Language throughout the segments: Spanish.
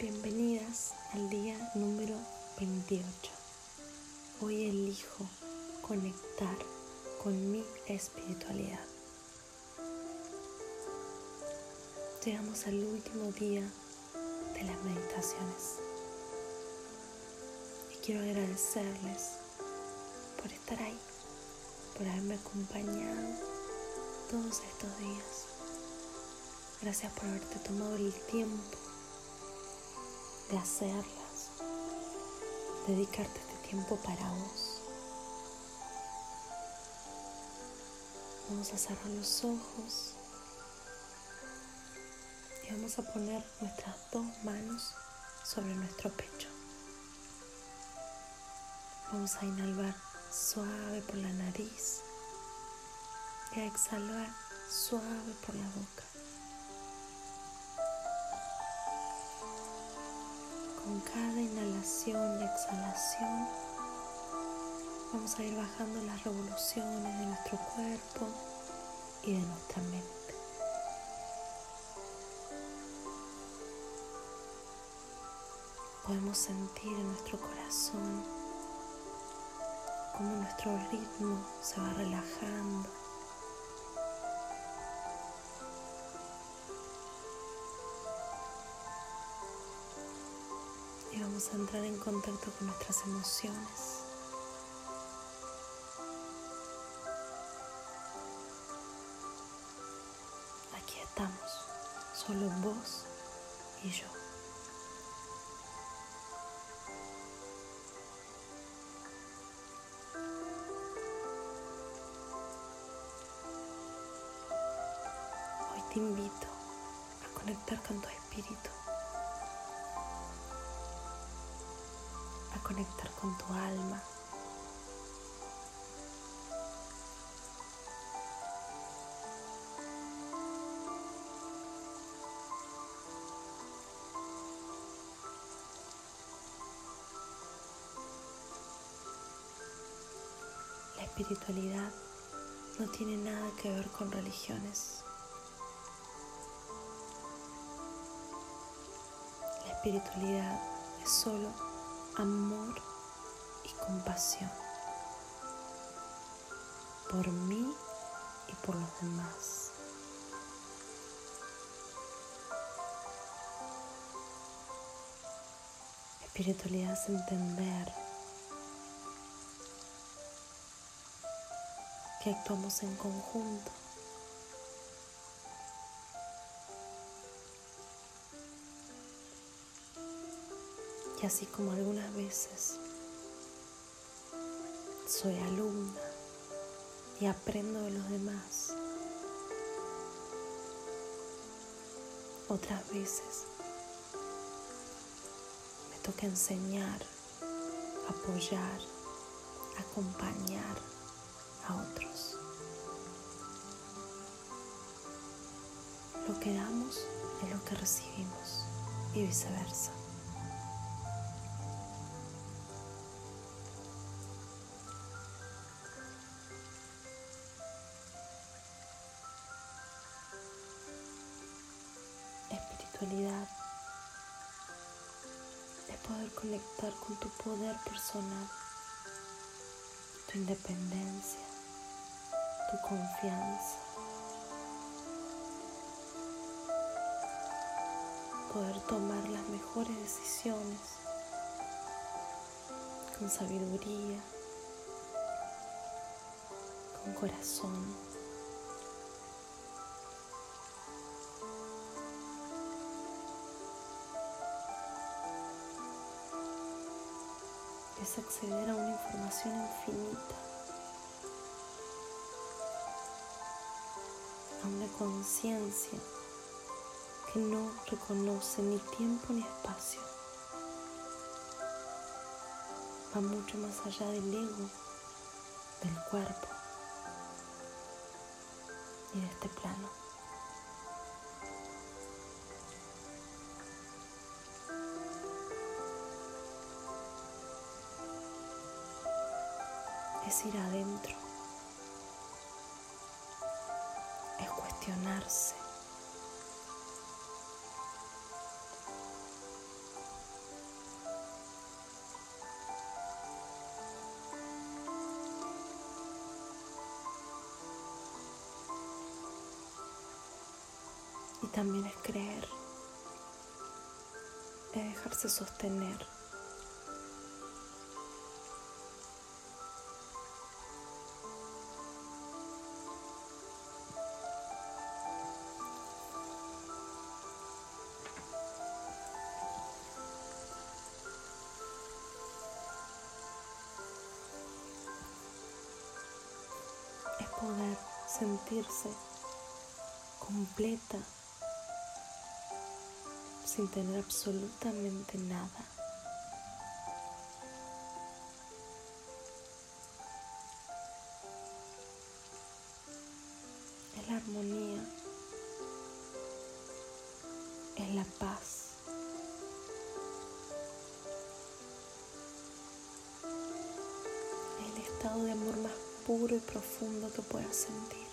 Bienvenidas al día número 28. Hoy elijo conectar con mi espiritualidad. Llegamos al último día de las meditaciones y quiero agradecerles por estar ahí, por haberme acompañado todos estos días. Gracias por haberte tomado el tiempo de hacerlas, dedicarte este tiempo para vos. Vamos a cerrar los ojos y vamos a poner nuestras dos manos sobre nuestro pecho. Vamos a inhalar suave por la nariz y a exhalar suave por la boca. Con cada inhalación y exhalación vamos a ir bajando las revoluciones de nuestro cuerpo y de nuestra mente. Podemos sentir en nuestro corazón cómo nuestro ritmo se va relajando vamos a entrar en contacto con nuestras emociones. Aquí estamos, solo vos y yo. Hoy te invito a conectar con tu conectar con tu alma. La espiritualidad no tiene nada que ver con religiones. La espiritualidad es solo amor y compasión por mí y por los demás. Espiritualidad es entender que actuamos en conjunto Y así como algunas veces soy alumna y aprendo de los demás, otras veces me toca enseñar, apoyar, acompañar a otros. Lo que damos es lo que recibimos y viceversa. Es poder conectar con tu poder personal, tu independencia, tu confianza. Poder tomar las mejores decisiones con sabiduría, con corazón. Es acceder a una información infinita, a una conciencia que no reconoce ni tiempo ni espacio. Va mucho más allá del ego, del cuerpo y de este plano. es ir adentro, es cuestionarse. Y también es creer, es dejarse sostener. Sentirse completa sin tener absolutamente nada. Es la armonía, es la paz. El estado de amor más puro y profundo que puedas sentir.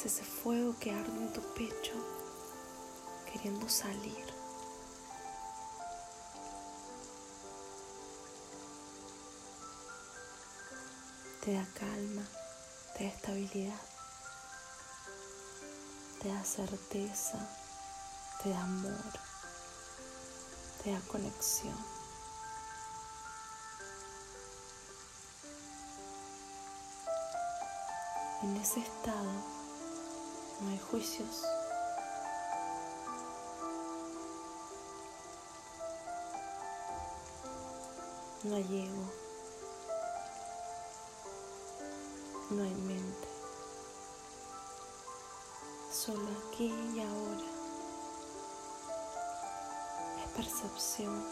Es ese fuego que arde en tu pecho queriendo salir. Te da calma, te da estabilidad te da certeza, te da amor, te da conexión. En ese estado no hay juicios. No hay ego. No hay mente solo aquí y ahora. Es percepción,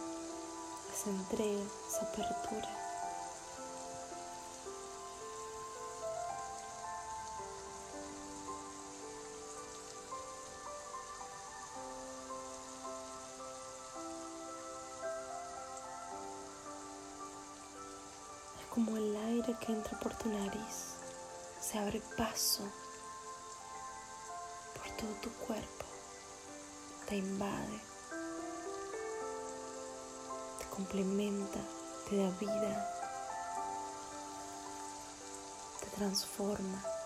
es entrega, es apertura. Como el aire que entra por tu nariz, se abre paso todo tu cuerpo, te invade, te complementa, te da vida, te transforma.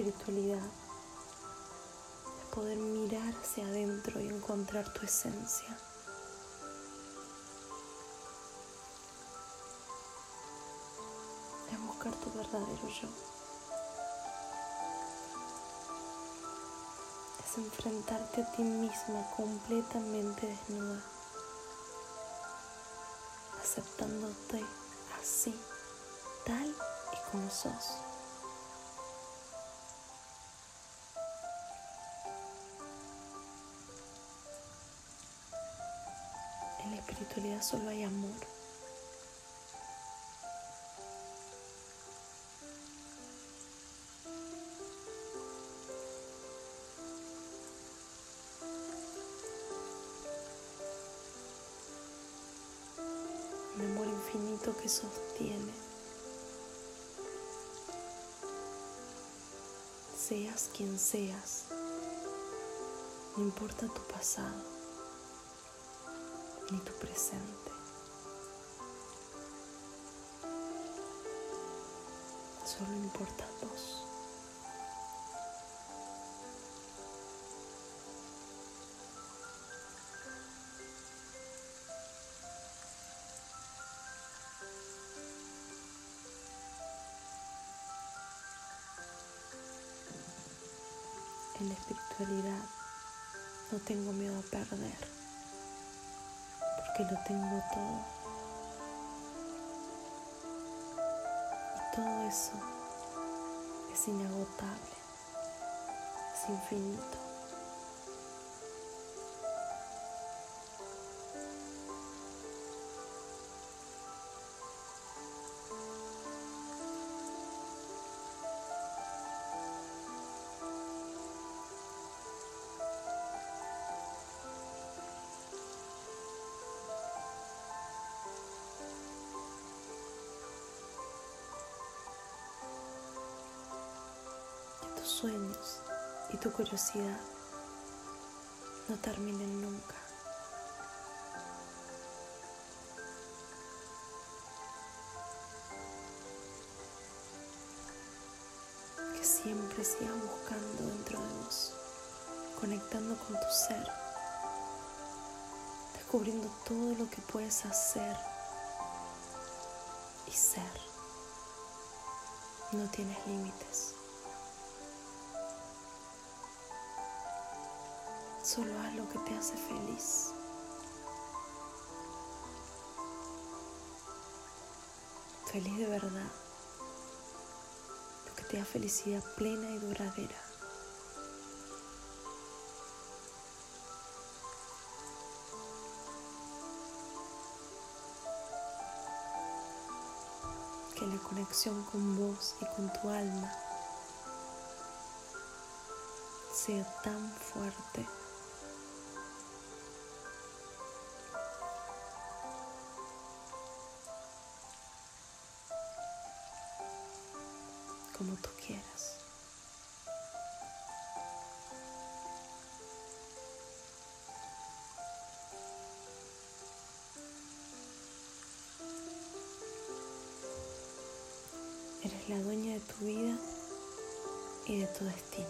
Espiritualidad poder mirar hacia adentro y encontrar tu esencia. Es buscar tu verdadero yo. Es enfrentarte a ti misma completamente desnuda, aceptándote así, tal y como sos. Espiritualidad solo hay amor. Un amor infinito que sostiene. Seas quien seas, no importa tu pasado ni tu presente. Solo importa vos. En la espiritualidad no tengo miedo a perder lo tengo todo. Y todo eso es inagotable, es infinito. Sueños y tu curiosidad no terminen nunca. Que siempre sigas buscando dentro de vos, conectando con tu ser, descubriendo todo lo que puedes hacer y ser. No tienes límites. Solo haz lo que te hace feliz. Feliz de verdad. Lo que te da felicidad plena y duradera. Que la conexión con vos y con tu alma sea tan fuerte como tú quieras. Eres la dueña de tu vida y de tu destino.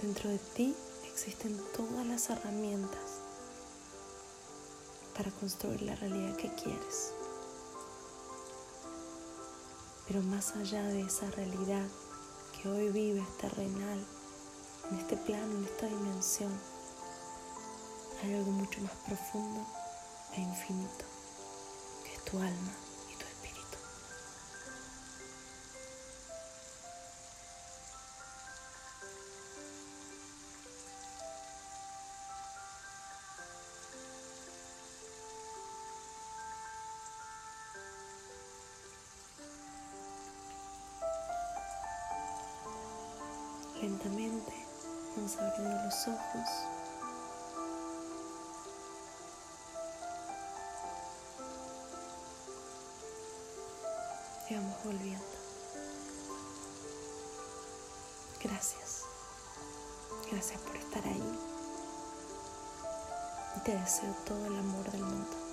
Dentro de ti existen todas las herramientas para construir la realidad que quieres. Pero más allá de esa realidad que hoy vives terrenal, en este plano, en esta dimensión, hay algo mucho más profundo e infinito, que es tu alma Lentamente vamos abriendo los ojos. Y vamos volviendo. Gracias. Gracias por estar ahí. Te deseo todo el amor del mundo.